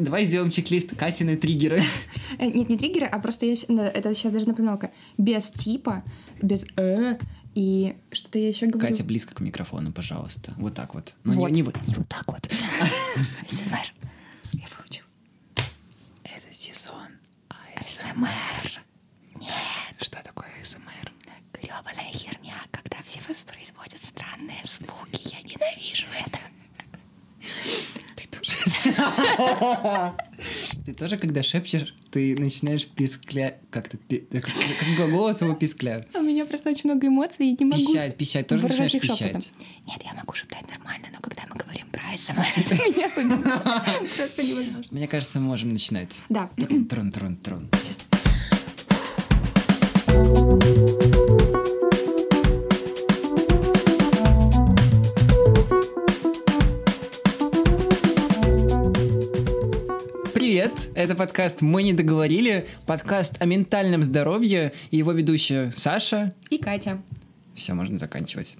Давай сделаем чек-лист Катины триггеры. Э, Нет, не триггеры, а просто есть... Это сейчас даже напоминалка. Без типа, без «э», и что-то я еще говорю. Катя, близко к микрофону, пожалуйста. Вот так вот. Ну, Вот. не, не, вот, не вот так вот. СМР. Я выучу. Это сезон АСМР. Нет. Что такое АСМР? Гребаная херня, когда все воспроизводят странные звуки. Я ненавижу это. Ты тоже... Когда шепчешь, ты начинаешь писклять... Как то Как, голос его пискляет. У меня просто очень много эмоций, и не могу Пищать, пищать. Тоже начинаешь пищать. Нет, я могу шептать нормально, но когда мы говорим про АСМР, меня выбивает. просто невозможно. Мне кажется, мы можем начинать. Да. Трон, это подкаст «Мы не договорили», подкаст о ментальном здоровье, и его ведущая Саша. И Катя. Все, можно заканчивать.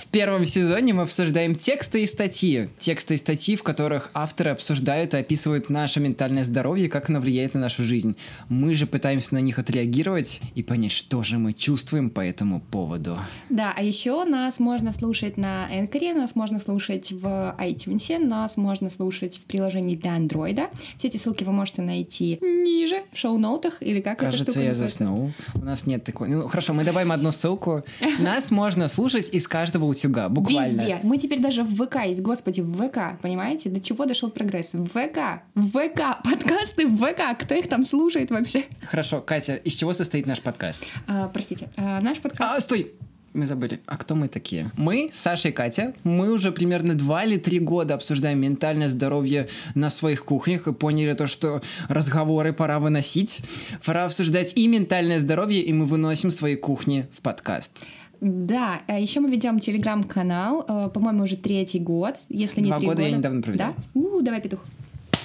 В первом сезоне мы обсуждаем тексты и статьи. Тексты и статьи, в которых авторы обсуждают и описывают наше ментальное здоровье, как оно влияет на нашу жизнь. Мы же пытаемся на них отреагировать и понять, что же мы чувствуем по этому поводу. Да, а еще нас можно слушать на Энкоре, нас можно слушать в iTunes, нас можно слушать в приложении для андроида. Все эти ссылки вы можете найти ниже, в шоу-ноутах, или как эта Кажется, штука я заснул. У нас нет такой... Ну, хорошо, мы добавим одну ссылку. Нас можно слушать из каждого утюга, буквально. Везде. Мы теперь даже в ВК есть. Господи, в ВК, понимаете? До чего дошел прогресс? В ВК, в ВК, подкасты в ВК. Кто их там слушает вообще? Хорошо, Катя, из чего состоит наш подкаст? А, простите, а, наш подкаст... А, стой! Мы забыли. А кто мы такие? Мы, Саша и Катя, мы уже примерно два или три года обсуждаем ментальное здоровье на своих кухнях и поняли то, что разговоры пора выносить. Пора обсуждать и ментальное здоровье, и мы выносим свои кухни в подкаст. Да, а еще мы ведем телеграм-канал, э, по-моему, уже третий год, если не Два три года я недавно провел. Да? У, давай, петух.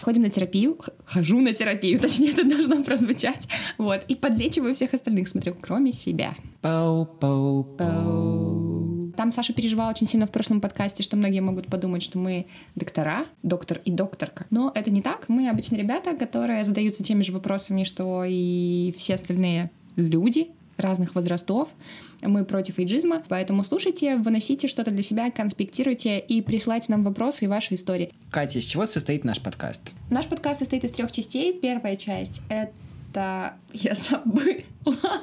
Ходим на терапию, хожу на терапию, точнее, это должно прозвучать. Вот, и подлечиваю всех остальных, смотрю, кроме себя. Пау-пау-пау. Там Саша переживала очень сильно в прошлом подкасте, что многие могут подумать, что мы доктора, доктор и докторка. Но это не так. Мы обычно ребята, которые задаются теми же вопросами, что и все остальные люди разных возрастов. Мы против эйджизма, поэтому слушайте, выносите что-то для себя, конспектируйте и присылайте нам вопросы и ваши истории. Катя, из чего состоит наш подкаст? Наш подкаст состоит из трех частей. Первая часть — это... Я забыла.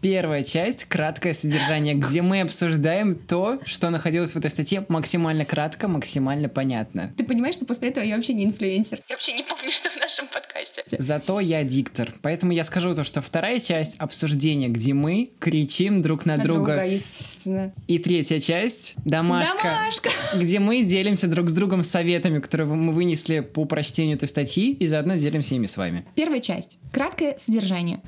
Первая часть — краткое содержание, где мы обсуждаем то, что находилось в этой статье максимально кратко, максимально понятно. Ты понимаешь, что после этого я вообще не инфлюенсер? Я вообще не помню, что в нашем подкасте. Зато я диктор. Поэтому я скажу то, что вторая часть обсуждения, где мы кричим друг на, На друга. друга, естественно. И третья часть домашка, Домашка! где мы делимся друг с другом советами, которые мы вынесли по прочтению этой статьи, и заодно делимся ими с вами. Первая часть. Краткое содержание.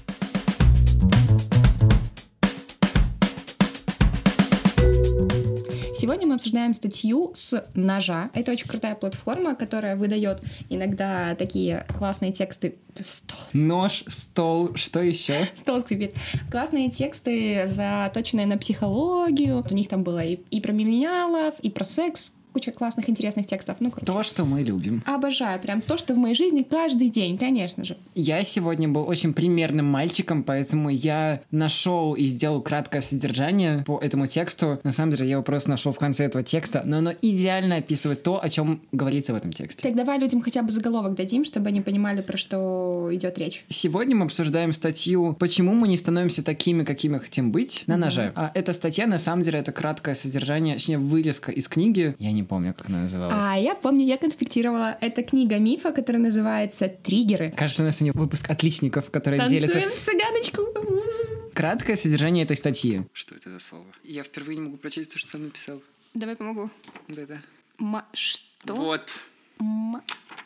Сегодня мы обсуждаем статью с ножа. Это очень крутая платформа, которая выдает иногда такие классные тексты. Стол. Нож, стол, что еще? Стол скрипит. Классные тексты, заточенные на психологию. У них там было и, и про миллениалов, и про секс. Куча классных, интересных текстов. Ну, короче. То, что мы любим. Обожаю. Прям то, что в моей жизни каждый день, конечно же. Я сегодня был очень примерным мальчиком, поэтому я нашел и сделал краткое содержание по этому тексту. На самом деле, я его просто нашел в конце этого текста, но оно идеально описывает то, о чем говорится в этом тексте. Так давай людям хотя бы заголовок дадим, чтобы они понимали, про что идет речь. Сегодня мы обсуждаем статью «Почему мы не становимся такими, какими хотим быть» на ноже. А эта статья, на самом деле, это краткое содержание, точнее, вырезка из книги. Я не помню, как она называлась. А я помню, я конспектировала. Это книга мифа, которая называется «Триггеры». Кажется, у нас сегодня выпуск отличников, которые делятся... Танцуем цыганочку. Краткое содержание этой статьи. Что это за слово? Я впервые не могу прочесть то, что сам написал. Давай помогу. Да-да. Ма- что? Вот. Ма-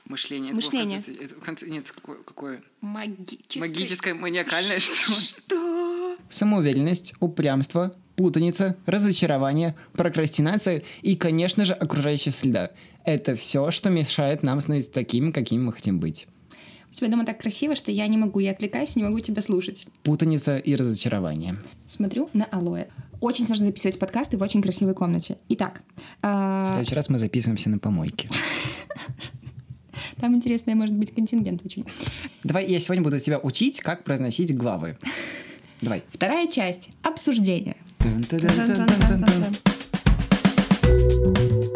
Мышление. Мышление. Это, в конце- это конце- нет, какое, какое? магическое. Магическое, маниакальное, что? Что? Самоуверенность, упрямство, путаница, разочарование, прокрастинация и, конечно же, окружающая среда. Это все, что мешает нам становиться такими, какими мы хотим быть. У тебя дома так красиво, что я не могу, я отвлекаюсь, не могу тебя слушать. Путаница и разочарование. Смотрю на алоэ. Очень сложно записывать подкасты в очень красивой комнате. Итак, В а, следующий раз мы записываемся на помойке. Там интересный может быть контингент очень. Давай я сегодня буду тебя учить, как произносить главы. Давай. Вторая часть — обсуждение.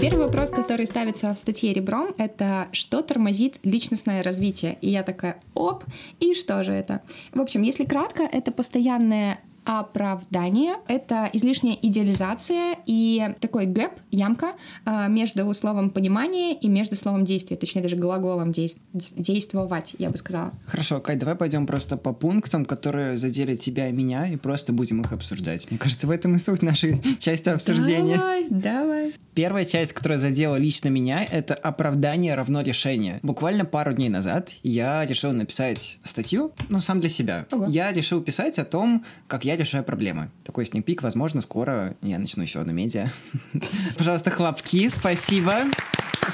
Первый вопрос, который ставится в статье ребром, это что тормозит личностное развитие? И я такая, оп, и что же это? В общем, если кратко, это постоянное оправдание — это излишняя идеализация и такой гэп, ямка а, между словом понимание и между словом действие, точнее даже глаголом действовать, я бы сказала. Хорошо, Кай, давай пойдем просто по пунктам, которые задели тебя и меня, и просто будем их обсуждать. Мне кажется, в этом и суть нашей части обсуждения. Давай, давай. Первая часть, которая задела лично меня, это оправдание равно решение. Буквально пару дней назад я решил написать статью, ну, сам для себя. Ого. Я решил писать о том, как я решаю проблемы. Такой сникпик, возможно, скоро я начну еще одно медиа. Пожалуйста, хлопки, спасибо.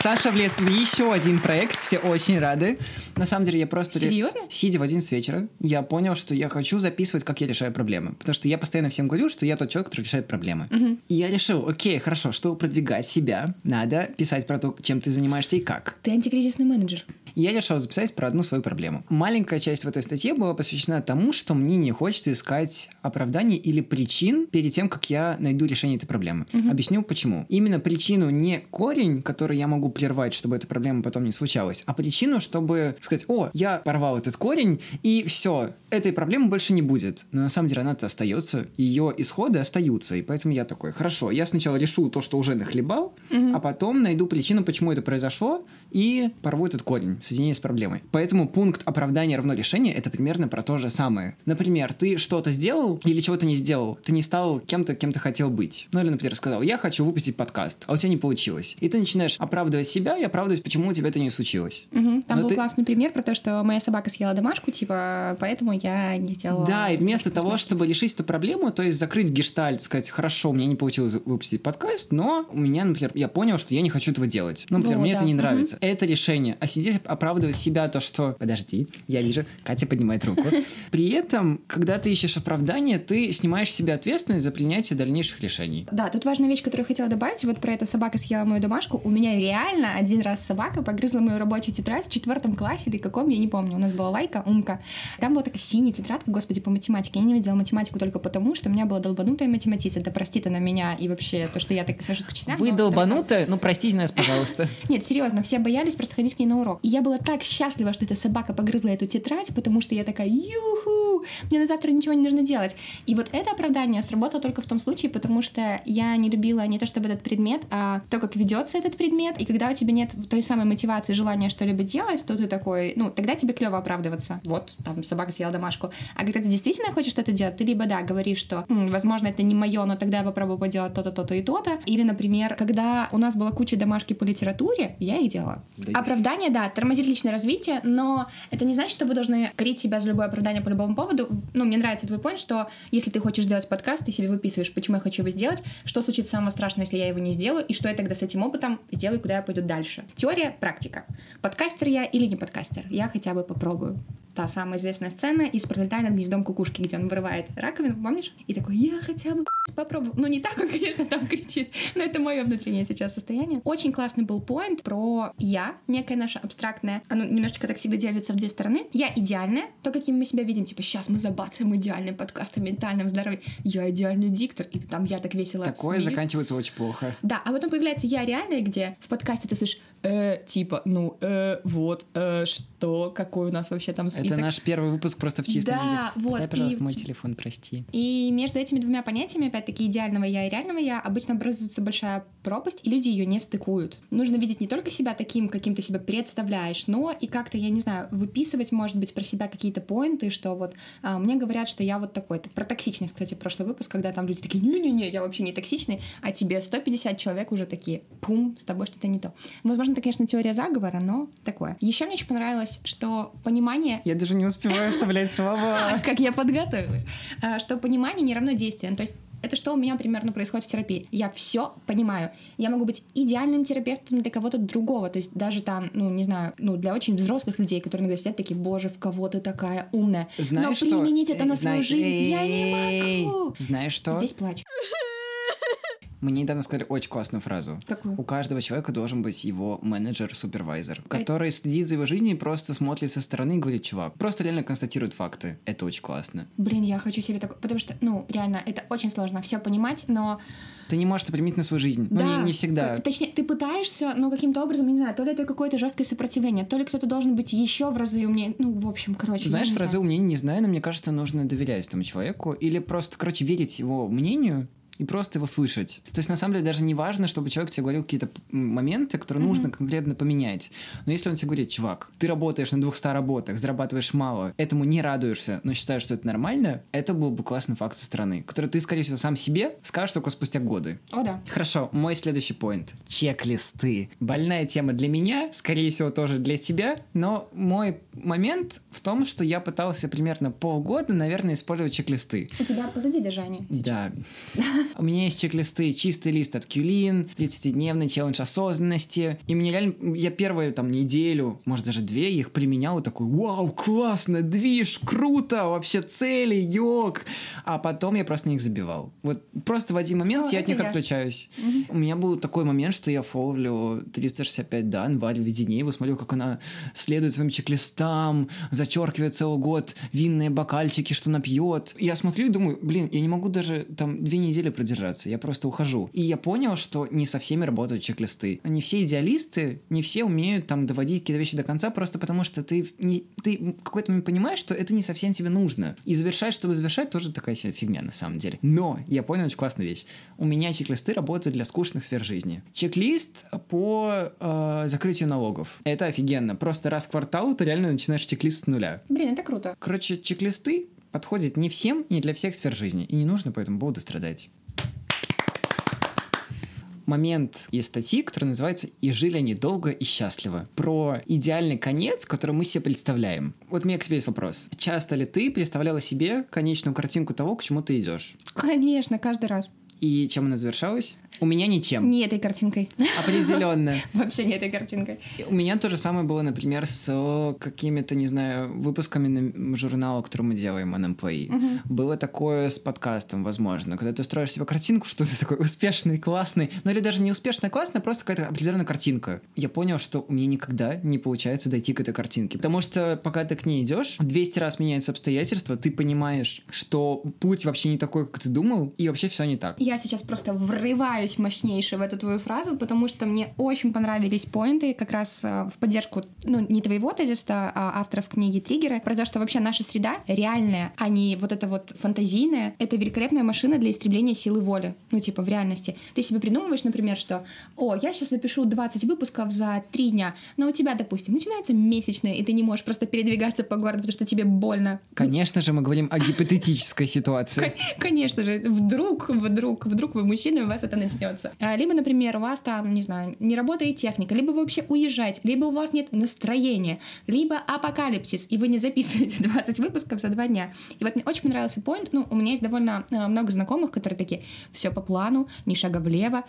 Саша влез в еще один проект, все очень рады. На самом деле я просто... Серьезно? Сидя в один с вечера, я понял, что я хочу записывать, как я решаю проблемы. Потому что я постоянно всем говорю, что я тот человек, который решает проблемы. Угу. И я решил, окей, хорошо, чтобы продвигать себя, надо писать про то, чем ты занимаешься и как. Ты антикризисный менеджер. Я решил записать про одну свою проблему. Маленькая часть в этой статье была посвящена тому, что мне не хочется искать оправданий или причин перед тем, как я найду решение этой проблемы. Угу. Объясню почему. Именно причину не корень, который я могу прервать, чтобы эта проблема потом не случалась, а причину, чтобы сказать, о, я порвал этот корень, и все, этой проблемы больше не будет. Но на самом деле она-то остается, ее исходы остаются, и поэтому я такой, хорошо, я сначала решу то, что уже нахлебал, угу. а потом найду причину, почему это произошло, и порву этот корень, соединение с проблемой. Поэтому пункт оправдания равно решение это примерно про то же самое. Например, ты что-то сделал или чего-то не сделал, ты не стал кем-то, кем ты хотел быть. Ну или, например, сказал, я хочу выпустить подкаст, а у тебя не получилось. И ты начинаешь оправдывать себя и оправдывать, почему у тебя это не случилось. Угу. Там Но был ты... классный пример про то, что моя собака съела домашку, типа, поэтому я не сделала... Да, и вместо того, чтобы решить эту проблему, то есть закрыть гештальт, сказать, хорошо, у меня не получилось выпустить подкаст, но у меня, например, я понял, что я не хочу этого делать. Ну, например, О, мне да. это не нравится. Угу. Это решение. А сидеть оправдывать себя то, что... Подожди, я вижу, Катя поднимает руку. При этом, когда ты ищешь оправдание, ты снимаешь себе ответственность за принятие дальнейших решений. Да, тут важная вещь, которую я хотела добавить. Вот про это собака съела мою домашку. У меня реально один раз собака погрызла мою рабочую тетрадь в четвертом классе или каком, я не помню. У нас была лайка, умка. Там была такая синяя тетрадка, господи, по математике. Я не видела математику только потому, что у меня была долбанутая математица. Да простит она меня и вообще то, что я так отношусь к числам. Вы долбанутая? Ну, простите нас, пожалуйста. Нет, серьезно, все боялись просто ходить к ней на урок. И я была так счастлива, что эта собака погрызла эту тетрадь, потому что я такая, юху, мне на завтра ничего не нужно делать. И вот это оправдание сработало только в том случае, потому что я не любила не то чтобы этот предмет, а то, как ведется этот предмет. И когда у тебя нет той самой мотивации, желания что-либо делать, то ты такой, ну, тогда тебе клево оправдываться. Вот, там собака съела домашку. А когда ты действительно хочешь что-то делать, ты либо, да, говоришь, что, М, возможно, это не мое, но тогда я попробую поделать то-то, то-то и то-то. Или, например, когда у нас была куча домашки по литературе, я их делала. Сдаюсь. Оправдание, да, тормозит личное развитие, но это не значит, что вы должны корить себя за любое оправдание по любому поводу. Ну, мне нравится твой point, что если ты хочешь сделать подкаст, ты себе выписываешь, почему я хочу его сделать, что случится самого страшного, если я его не сделаю, и что я тогда с этим опытом сделаю, куда я пойду дальше. Теория, практика. Подкастер я или не подкастер? Я хотя бы попробую та самая известная сцена из «Пролетая над гнездом кукушки», где он вырывает раковину, помнишь? И такой, я хотя бы попробую. Ну, не так он, конечно, там кричит, но это мое внутреннее сейчас состояние. Очень классный был поинт про «я», некое наше абстрактное. Оно немножечко так всегда делится в две стороны. Я идеальная, то, каким мы себя видим. Типа, сейчас мы забацаем идеальный подкаст о ментальном здоровье. Я идеальный диктор. И там я так весело Такое смеюсь. заканчивается очень плохо. Да, а потом появляется я реальная, где в подкасте ты слышишь, э, типа, ну, э, вот, э, что, какой у нас вообще там список Это наш первый выпуск просто в чистом да, виде. вот. Дай, пожалуйста, и... мой телефон, прости. И между этими двумя понятиями, опять-таки, идеального я и реального я, обычно образуется большая пропасть, и люди ее не стыкуют. Нужно видеть не только себя таким, каким ты себя представляешь, но и как-то, я не знаю, выписывать, может быть, про себя какие-то поинты, что вот а, мне говорят, что я вот такой-то. Про токсичность, кстати, прошлый выпуск, когда там люди такие, не-не-не, я вообще не токсичный, а тебе 150 человек уже такие, пум, с тобой что-то не то. Возможно, это, конечно, теория заговора, но такое. Еще мне очень понравилось, что понимание... Я даже не успеваю вставлять слова. Как я подготовилась. А, что понимание не равно действию. То есть это что у меня примерно происходит в терапии. Я все понимаю. Я могу быть идеальным терапевтом для кого-то другого. То есть даже там, ну, не знаю, ну, для очень взрослых людей, которые иногда сидят такие, боже, в кого ты такая умная. Знаешь Но применить что? это на свою жизнь я не могу. Знаешь что? Здесь плачу. Мне недавно сказали очень классную фразу. Какую? У каждого человека должен быть его менеджер-супервайзер, который следит за его жизнью и просто смотрит со стороны и говорит, чувак, просто реально констатирует факты. Это очень классно. Блин, я хочу себе такое, потому что, ну, реально, это очень сложно все понимать, но Ты не можешь это применить на свою жизнь. Ну, да, не, не всегда. т- Точнее, ты пытаешься, но каким-то образом, не знаю, то ли это какое-то жесткое сопротивление, то ли кто-то должен быть еще в разы умнее. Ну, в общем, короче. Знаешь, фразы знаю. умнения не знаю, но мне кажется, нужно доверять этому человеку или просто, короче, верить его мнению и просто его слышать. То есть, на самом деле, даже не важно, чтобы человек тебе говорил какие-то моменты, которые нужно конкретно поменять. Но если он тебе говорит, чувак, ты работаешь на 200 работах, зарабатываешь мало, этому не радуешься, но считаешь, что это нормально, это был бы классный факт со стороны, который ты, скорее всего, сам себе скажешь только спустя годы. О, да. Хорошо, мой следующий поинт. Чек-листы. Больная тема для меня, скорее всего, тоже для тебя, но мой момент в том, что я пытался примерно полгода, наверное, использовать чек-листы. У тебя позади даже они. Да. У меня есть чек-листы, чистый лист от Кюлин, 30-дневный челлендж осознанности. И мне реально, я первую там неделю, может даже две, их применял и такой, вау, классно, движ, круто, вообще цели, йог. А потом я просто на них забивал. Вот просто в один момент О, я от них я. отключаюсь. У меня был такой момент, что я фоловлю 365 дан, Варю Веденееву, смотрю, как она следует своим чек-листам, зачеркивает целый год винные бокальчики, что напьет. Я смотрю и думаю, блин, я не могу даже там две недели продержаться, я просто ухожу. И я понял, что не со всеми работают чек-листы. Не все идеалисты, не все умеют там доводить какие-то вещи до конца, просто потому что ты, не, ты какой-то момент понимаешь, что это не совсем тебе нужно. И завершать, чтобы завершать, тоже такая себе фигня на самом деле. Но я понял очень классную вещь. У меня чек-листы работают для скучных сфер жизни. Чек-лист по э, закрытию налогов. Это офигенно. Просто раз в квартал ты реально начинаешь чек-лист с нуля. Блин, это круто. Короче, чек-листы подходят не всем и не для всех сфер жизни. И не нужно по этому поводу страдать. Момент из статьи, который называется «И жили они долго и счастливо». Про идеальный конец, который мы себе представляем. Вот у меня к тебе есть вопрос. Часто ли ты представляла себе конечную картинку того, к чему ты идешь? Конечно, каждый раз. И чем она завершалась? У меня ничем. Не этой картинкой. Определенно. Вообще не этой картинкой. У меня то же самое было, например, с какими-то, не знаю, выпусками на- журнала, который мы делаем, Unemployee. Было такое с подкастом, возможно, когда ты строишь себе картинку, что ты такой успешный, классный, ну или даже не успешный, классный, а просто какая-то определенная картинка. Я понял, что у меня никогда не получается дойти к этой картинке, потому что пока ты к ней идешь, 200 раз меняются обстоятельства, ты понимаешь, что путь вообще не такой, как ты думал, и вообще все не так. Я сейчас просто врываюсь мощнейше в эту твою фразу, потому что мне очень понравились поинты как раз э, в поддержку, ну, не твоего тезиса, а авторов книги «Триггеры», про то, что вообще наша среда реальная, а не вот эта вот фантазийная. Это великолепная машина для истребления силы воли. Ну, типа, в реальности. Ты себе придумываешь, например, что, о, я сейчас запишу 20 выпусков за 3 дня, но у тебя, допустим, начинается месячное, и ты не можешь просто передвигаться по городу, потому что тебе больно. Конечно же, мы говорим о гипотетической ситуации. Кон- Конечно же, вдруг, вдруг, вдруг вы мужчина, и у вас это начнется. А, Либо, например, у вас там, не знаю, не работает техника, либо вы вообще уезжаете, либо у вас нет настроения, либо апокалипсис, и вы не записываете 20 выпусков за два дня. И вот мне очень понравился поинт. Ну, у меня есть довольно э, много знакомых, которые такие, все по плану, ни шага влево.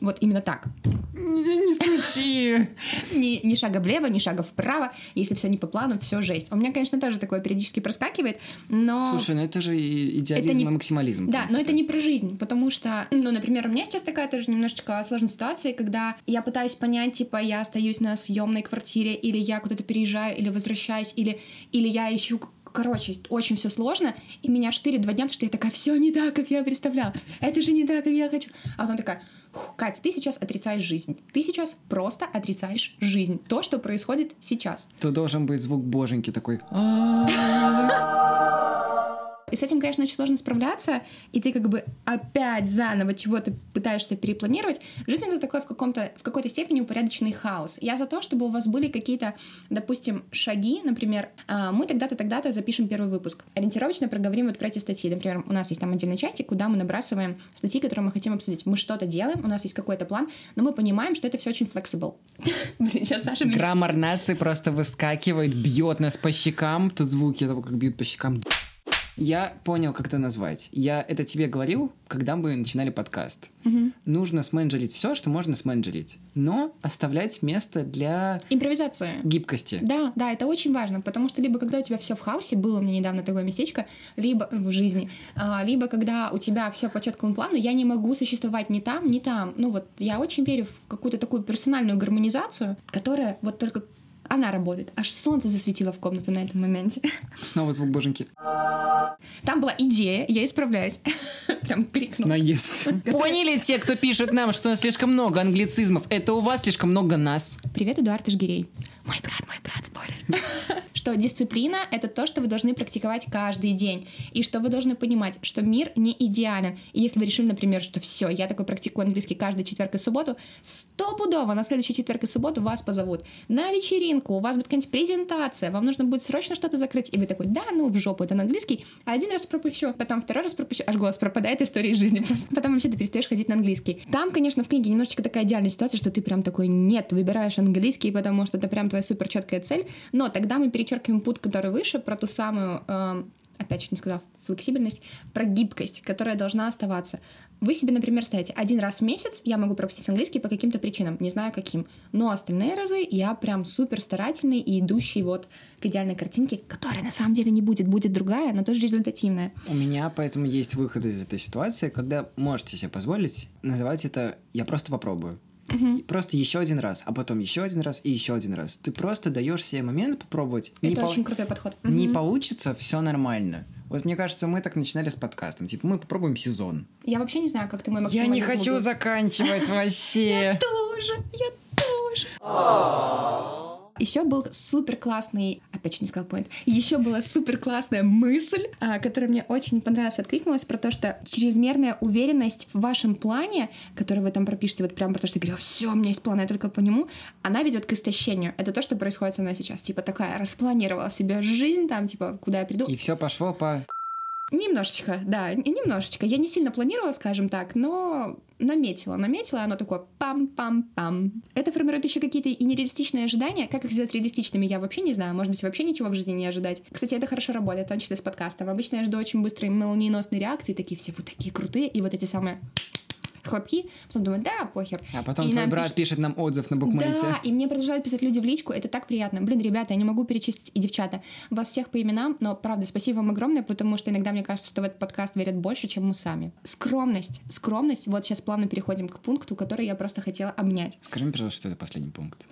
Вот именно так. Не, не стучи! Ни, ни шага влево, ни шага вправо. Если все не по плану, все жесть. У меня, конечно, тоже такое периодически проскакивает, но... Слушай, ну это же идеализм Это не- и максимализм. Да, но это не про жизнь, потому что, ну, например, у меня сейчас такая тоже немножечко сложная ситуация, когда я пытаюсь понять, типа, я остаюсь на съемной квартире, или я куда-то переезжаю, или возвращаюсь, или, или я ищу Короче, очень все сложно, и меня штырит два дня, потому что я такая, все не так, как я представляла. Это же не так, как я хочу. А потом такая, «Фух, Катя, ты сейчас отрицаешь жизнь. Ты сейчас просто отрицаешь жизнь. То, что происходит сейчас. То должен быть звук боженьки такой. И с этим, конечно, очень сложно справляться, и ты как бы опять заново чего-то пытаешься перепланировать. Жизнь — это такой в, каком-то, в какой-то степени упорядоченный хаос. Я за то, чтобы у вас были какие-то, допустим, шаги, например, а, мы тогда-то, тогда-то запишем первый выпуск. Ориентировочно проговорим вот про эти статьи. Например, у нас есть там отдельный частик, куда мы набрасываем статьи, которые мы хотим обсудить. Мы что-то делаем, у нас есть какой-то план, но мы понимаем, что это все очень flexible. Блин, сейчас Саша Граммар нации просто выскакивает, бьет нас по щекам. Тут звуки того, как бьют по щекам. Я понял, как это назвать. Я это тебе говорил, когда мы начинали подкаст. Мгм. Нужно сменджерить все, что можно сменджерить, но оставлять место для Импровизация. гибкости. Да, да, это очень важно, потому что либо когда у тебя все в хаосе, было у меня недавно такое местечко, либо в жизни, а, либо когда у тебя все по четкому плану, я не могу существовать ни там, ни там. Ну вот я очень верю в какую-то такую персональную гармонизацию, которая вот только она работает. Аж солнце засветило в комнату на этом моменте. Снова звук боженьки. Там была идея, я исправляюсь. Прям крикнула. Наезд. Поняли те, кто пишет нам, что у нас слишком много англицизмов? Это у вас слишком много нас. Привет, Эдуард Ижгирей. Мой брат, мой брат, спойлер. Что дисциплина — это то, что вы должны практиковать каждый день. И что вы должны понимать, что мир не идеален. И если вы решили, например, что все, я такой практикую английский каждый четверг и субботу, стопудово на следующий четверг и субботу вас позовут на вечеринку, у вас будет какая-нибудь презентация, вам нужно будет срочно что-то закрыть. И вы такой, да, ну в жопу, это на английский. А один раз пропущу, потом второй раз пропущу, аж голос пропадает истории из жизни просто. Потом вообще ты перестаешь ходить на английский. Там, конечно, в книге немножечко такая идеальная ситуация, что ты прям такой, нет, выбираешь английский, потому что это прям твоя супер четкая цель. Но тогда мы перечеркиваем путь, который выше, про ту самую, эм, опять чуть не сказала, флексибельность, про гибкость, которая должна оставаться. Вы себе, например, ставите один раз в месяц я могу пропустить английский по каким-то причинам, не знаю каким. Но остальные разы я прям супер старательный и идущий вот к идеальной картинке, которая на самом деле не будет, будет другая, но тоже результативная. У меня поэтому есть выход из этой ситуации, когда можете себе позволить называть это «я просто попробую». И Просто еще один раз, а потом еще один раз и еще один раз. Ты просто даешь себе момент попробовать. Не Это по- очень крутой подход. Не Мгм. получится, все нормально. Вот мне кажется, мы так начинали с подкастом. Типа, мы попробуем сезон. Я вообще не знаю, как ты мой Я не хочу заканчивать вообще. тоже, я тоже. Еще был супер классный, опять чуть не сказал point, еще была супер классная мысль, а, которая мне очень понравилась, откликнулась про то, что чрезмерная уверенность в вашем плане, который вы там пропишете, вот прям про то, что говорю, все, у меня есть план, я только по нему, она ведет к истощению. Это то, что происходит со мной сейчас. Типа такая, распланировала себе жизнь, там, типа, куда я приду. И все пошло по... Немножечко, да, немножечко. Я не сильно планировала, скажем так, но наметила, наметила, оно такое пам-пам-пам. Это формирует еще какие-то и нереалистичные ожидания. Как их сделать реалистичными, я вообще не знаю. Может быть, вообще ничего в жизни не ожидать. Кстати, это хорошо работает, в том числе с подкастом. Обычно я жду очень быстрой молниеносной реакции, такие все вот такие крутые, и вот эти самые хлопки. Потом думаю, да, похер. А потом И твой брат пишет- пишет нам отзыв на букмейте. Да, и мне продолжают писать люди в личку, это так приятно. Блин, ребята, я не могу перечислить и девчата вас всех по именам, но правда, спасибо вам огромное, потому что иногда мне кажется, что в этот подкаст верят больше, чем мы сами. Скромность, скромность, вот сейчас плавно переходим к пункту, который я просто хотела обнять. Скажи мне, пожалуйста, что это последний пункт.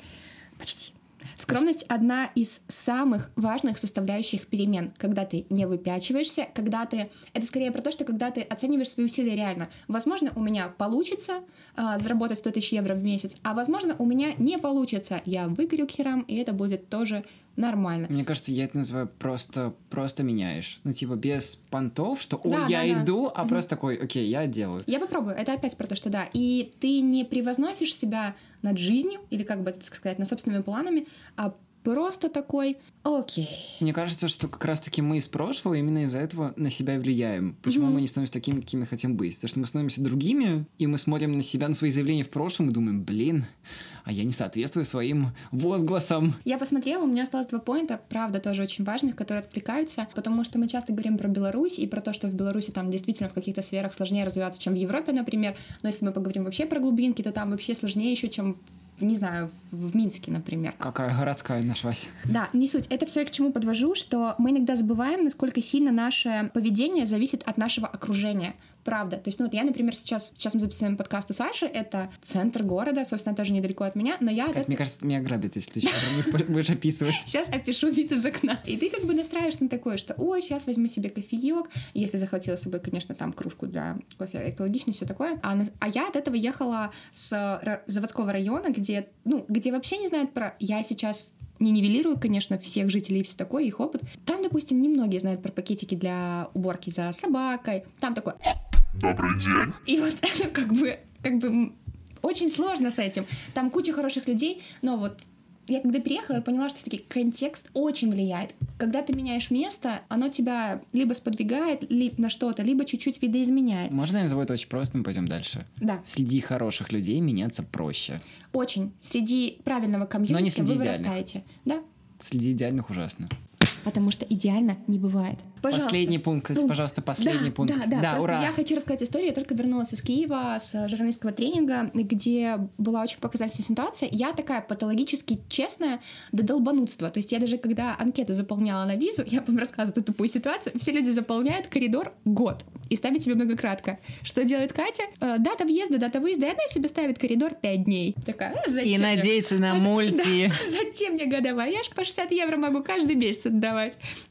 Почти. Скромность одна из самых важных составляющих перемен. Когда ты не выпячиваешься, когда ты... Это скорее про то, что когда ты оцениваешь свои усилия реально. Возможно, у меня получится а, заработать 100 тысяч евро в месяц, а возможно, у меня не получится. Я выгорю к херам, и это будет тоже нормально. Мне кажется, я это называю просто, просто меняешь. Ну, типа, без понтов, что «Ой, Да, я да, да. иду», а Мгм. просто такой «Окей, я делаю». Я попробую. Это опять про то, что да. И ты не превозносишь себя над жизнью, или как бы это так сказать, над собственными планами, а просто такой «Окей». Мне кажется, что как раз-таки мы из прошлого именно из-за этого на себя и влияем. Почему Мгм. мы не становимся такими, какими хотим быть? Потому что мы становимся другими, и мы смотрим на себя, на свои заявления в прошлом и думаем, блин, а я не соответствую своим возгласам. Я посмотрела, у меня осталось два поинта, правда, тоже очень важных, которые откликаются, потому что мы часто говорим про Беларусь и про то, что в Беларуси там действительно в каких-то сферах сложнее развиваться, чем в Европе, например. Но если мы поговорим вообще про глубинки, то там вообще сложнее еще, чем, в- не знаю, в Минске, например. Какая городская нашлась. Да, не суть. Это все я к чему подвожу, что мы иногда забываем, насколько сильно наше поведение зависит от нашего окружения. Правда. То есть, ну вот я, например, сейчас, сейчас мы записываем подкаст у Саши, это центр города, собственно, тоже недалеко от меня, но я от Кать, этого- мне кажется, меня грабят, если ты еще будешь описывать. Сейчас опишу вид из окна. И ты как бы настраиваешься на такое, что ой, сейчас возьму себе кофеек, если захватила с собой, конечно, там кружку для кофе экологичный, все такое. А, а я от этого ехала с заводского района, где, ну, где вообще не знают про... Я сейчас не нивелирую, конечно, всех жителей и все такое, их опыт. Там, допустим, немногие знают про пакетики для уборки за собакой. Там такое... Добрый день. И вот это как бы, как бы очень сложно с этим. Там куча хороших людей, но вот я когда переехала, я поняла, что все-таки контекст очень влияет. Когда ты меняешь место, оно тебя либо сподвигает ли- на что-то, либо чуть-чуть видоизменяет. Можно я назову это очень просто, мы пойдем дальше? Да, Среди хороших людей меняться проще. очень. Среди правильного комьюнити Но не среди вы идеальных. вырастаете. Да, Среди идеальных ужасно. Потому что идеально не бывает. Пожалуйста. Последний пункт, ну, пожалуйста, последний да, пункт. Да, да, да. Ура. я хочу рассказать историю. Я только вернулась из Киева с журналистского тренинга, где была очень показательная ситуация. Я такая патологически честная до долбанутства. То есть я даже когда анкету заполняла на визу, я вам рассказываю эту тупую ситуацию, все люди заполняют коридор год и ставят себе многократко. Что делает Катя? Э, дата въезда, дата выезда, и она себе ставит коридор 5 дней. Такая, а, зачем? И надеется на а, мульти. Да, зачем мне годовая? Я ж по 60 евро могу каждый месяц отдавать.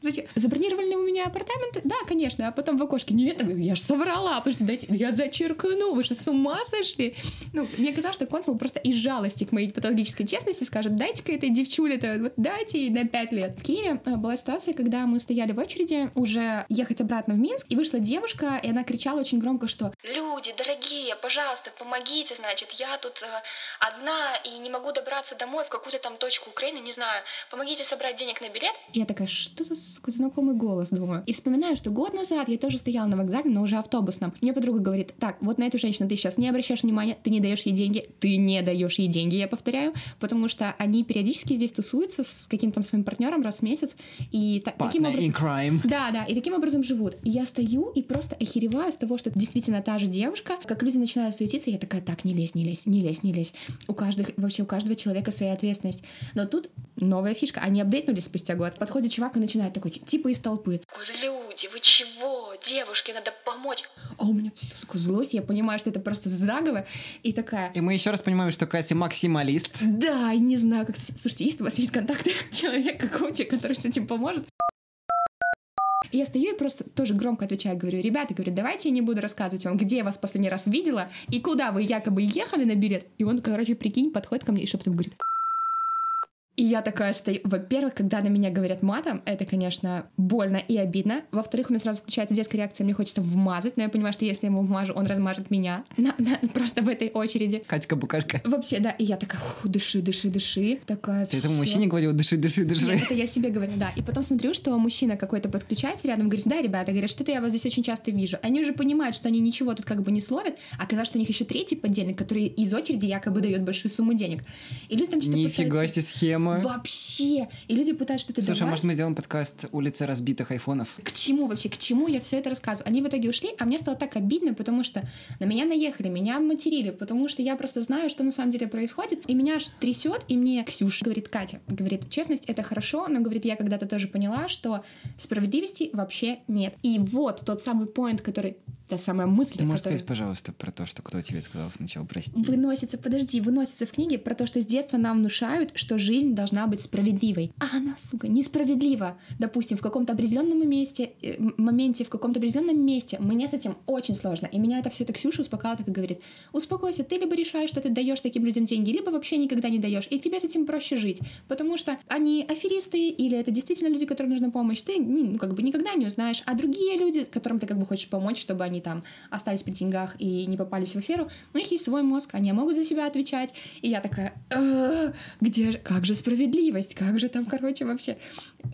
Зачем? Забронировали у меня апартаменты? Да, конечно. А потом в окошке, нет, я ж соврала, потому что дайте, я зачеркну, вы что, с ума сошли? Ну, мне казалось, что консул просто из жалости к моей патологической честности скажет, дайте-ка этой девчуле-то, вот дайте ей на 5 лет. В Киеве э, была ситуация, когда мы стояли в очереди уже ехать обратно в Минск, и вышла девушка, и она кричала очень громко, что «Люди, дорогие, пожалуйста, помогите, значит, я тут э, одна и не могу добраться домой в какую-то там точку Украины, не знаю, помогите собрать денег на билет». Я такая, что за знакомый голос, думаю. И вспоминаю, что год назад я тоже стояла на вокзале, но уже автобусном. Мне подруга говорит, так, вот на эту женщину ты сейчас не обращаешь внимания, ты не даешь ей деньги, ты не даешь ей деньги, я повторяю, потому что они периодически здесь тусуются с каким-то там своим партнером раз в месяц, и та- таким образом... crime. Да, да, и таким образом живут. И я стою и просто охереваю с того, что это действительно та же девушка, как люди начинают суетиться, я такая, так, не лезь, не лезь, не лезь, не лезь. У каждого, вообще у каждого человека своя ответственность. Но тут новая фишка, они апдейтнулись спустя год. Подходит чувак и начинает такой, типа из толпы. Люди, вы чего? Девушке надо помочь. А у меня такая злость, я понимаю, что это просто заговор. И такая... И мы еще раз понимаем, что Катя максималист. Да, не знаю, как... Слушайте, есть у вас есть контакты человека, коуча, который с этим поможет? Я стою и просто тоже громко отвечаю, говорю, ребята, говорю, давайте я не буду рассказывать вам, где я вас последний раз видела и куда вы якобы ехали на билет. И он, короче, прикинь, подходит ко мне и шепотом говорит, и я такая стою. Во-первых, когда на меня говорят матом, это, конечно, больно и обидно. Во-вторых, у меня сразу включается детская реакция, мне хочется вмазать, но я понимаю, что если я ему вмажу, он размажет меня на, на, просто в этой очереди. Катька Букашка. Вообще, да. И я такая, дыши, дыши, дыши. Такая, Ты этому мужчине говорил, дыши, дыши, дыши. Нет, это я себе говорю, да. И потом смотрю, что мужчина какой-то подключается рядом, говорит, да, ребята, говорят, что-то я вас здесь очень часто вижу. Они уже понимают, что они ничего тут как бы не словят, а оказалось, что у них еще третий подельник, который из очереди якобы дает большую сумму денег. И люди там что-то Нифига себе схема. Вообще вообще? И люди пытаются что-то Слушай, а может мы сделаем подкаст «Улица разбитых айфонов»? К чему вообще? К чему я все это рассказываю? Они в итоге ушли, а мне стало так обидно, потому что на меня наехали, меня материли, потому что я просто знаю, что на самом деле происходит, и меня аж трясет, и мне Ксюша говорит, Катя, говорит, честность — это хорошо, но, говорит, я когда-то тоже поняла, что справедливости вообще нет. И вот тот самый поинт, который... Та самая мысль, Ты можешь который... сказать, пожалуйста, про то, что кто тебе сказал сначала, прости. Выносится, подожди, выносится в книге про то, что с детства нам внушают, что жизнь должна быть справедливой справедливой. А она, сука, несправедлива. Допустим, в каком-то определенном месте, э, моменте, в каком-то определенном месте мне с этим очень сложно. И меня это все это Ксюша успокаивает, так и говорит, успокойся, ты либо решаешь, что ты даешь таким людям деньги, либо вообще никогда не даешь. И тебе с этим проще жить. Потому что они аферисты, или это действительно люди, которым нужна помощь, ты ну, как бы никогда не узнаешь. А другие люди, которым ты как бы хочешь помочь, чтобы они там остались при деньгах и не попались в аферу, у них есть свой мозг, они могут за себя отвечать. И я такая, где же, как же справедливость, как же там, короче, вообще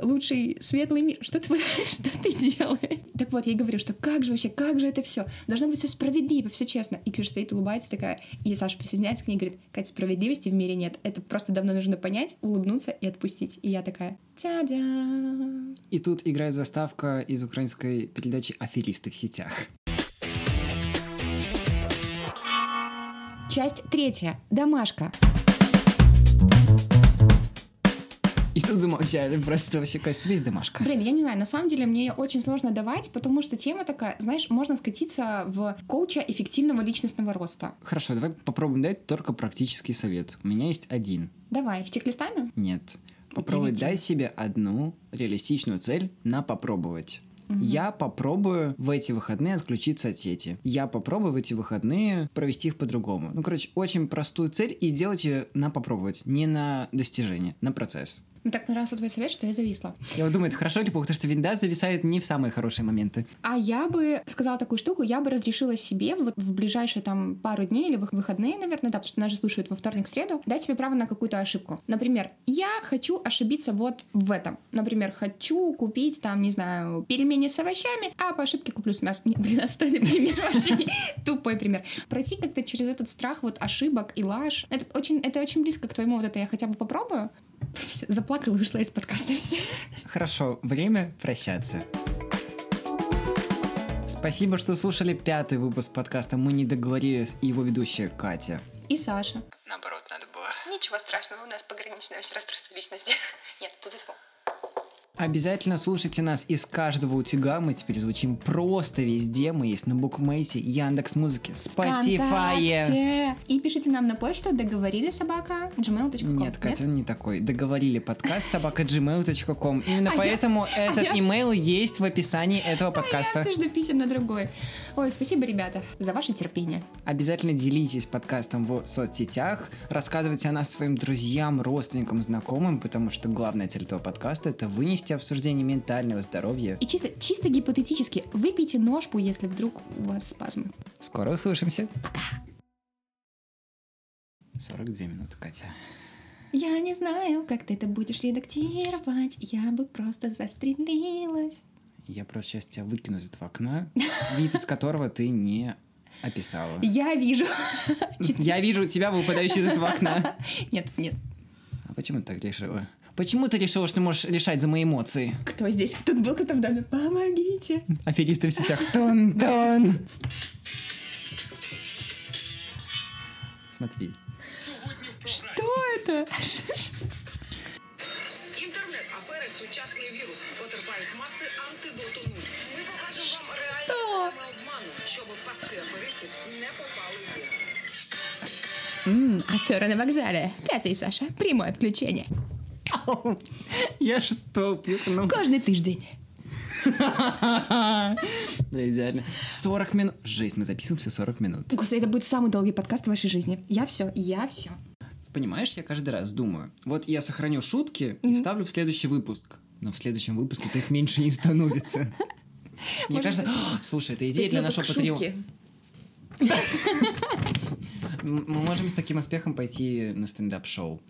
лучший светлый мир. Что ты, что ты делаешь? Так вот, я ей говорю, что как же вообще, как же это все? Должно быть все справедливо, все честно. И Ксюша стоит, улыбается такая, и Саша присоединяется к ней и говорит, Катя, справедливости в мире нет. Это просто давно нужно понять, улыбнуться и отпустить. И я такая, тя-дя. И тут играет заставка из украинской передачи «Аферисты в сетях». Часть третья. Домашка. И тут замолчали, просто вообще, Костя, весь домашка. Блин, я не знаю, на самом деле мне очень сложно давать, потому что тема такая, знаешь, можно скатиться в коуча эффективного личностного роста. Хорошо, давай попробуем дать только практический совет. У меня есть один. Давай, с чек-листами? Нет. Попробуй дай себе одну реалистичную цель на попробовать. Я попробую в эти выходные отключиться от сети. Я попробую в эти выходные провести их по-другому. Ну, короче, очень простую цель и сделать ее на попробовать, не на достижение, на процесс. Мне так понравился твой совет, что я зависла. Я вот думаю, это хорошо или плохо, потому что винда зависает не в самые хорошие моменты. А я бы сказала такую штуку, я бы разрешила себе вот в ближайшие там пару дней или выходные, наверное, да, потому что нас же слушают во вторник, в среду, дать себе право на какую-то ошибку. Например, я хочу ошибиться вот в этом. Например, хочу купить там, не знаю, пельмени с овощами, а по ошибке куплю с мясом. Нет, блин, отстойный пример вообще. Тупой пример. Пройти как-то через этот страх вот ошибок и лаж. Это очень, это очень близко к твоему вот это я хотя бы попробую, Заплакала, вышла из подкаста. Все. Хорошо, время прощаться. Спасибо, что слушали пятый выпуск подкаста «Мы не договорились» и его ведущая Катя. И Саша. Наоборот, надо было. Ничего страшного, у нас пограничное все расстройство личности. Нет, тут и Обязательно слушайте нас из каждого утюга. Мы теперь звучим просто везде. Мы есть на букмейте, Яндекс Музыке, Spotify. И пишите нам на почту договорили собака gmail.com. Нет, Катя, он не такой. Договорили подкаст собака gmail.com. Именно А я- поэтому этот я- имейл есть в описании этого Я подкаста. все жду писем на другой. Ой, спасибо, ребята, за ваше терпение. Обязательно делитесь подкастом в соцсетях, рассказывайте о нас своим друзьям, родственникам, знакомым, потому что главная цель этого подкаста это вынести обсуждение ментального здоровья. И чисто, чисто гипотетически, выпейте ножку, если вдруг у вас спазмы. Скоро услышимся. Пока. 42 минуты, Катя. Я не знаю, как ты это будешь редактировать, я бы просто застрелилась. Я просто сейчас тебя выкину из этого окна, вид из которого ты не описала. Я вижу. Я вижу тебя, выпадающий из этого окна. Нет, нет. А почему ты так решила? Почему ты решила, что можешь решать за мои эмоции? Кто здесь? Тут был кто-то в доме. Помогите. Аферисты в сетях. Тон-тон. Смотри. Что это? Інтернет-афери сучасний вірус потерпають маси антидоту нуль. Ми покажемо вам реальні Що? схеми обману, щоб в пастки аферистів не попали ви. М, Афера на вокзале. Катя и Саша. Прямое включение. Я ж столб ну. Кожний тиждень. Бля, идеально. 40 минут. Жесть, мы записываемся 40 минут. Господи, это будет самый долгий подкаст в вашей жизни. Я все, я все. Понимаешь, я каждый раз думаю, вот я сохраню шутки и вставлю в следующий выпуск. Но в следующем выпуске-то их меньше не становится. Мне кажется, быть, «А, слушай, это идея для нашего. М- Мы можем с таким успехом пойти на стендап-шоу.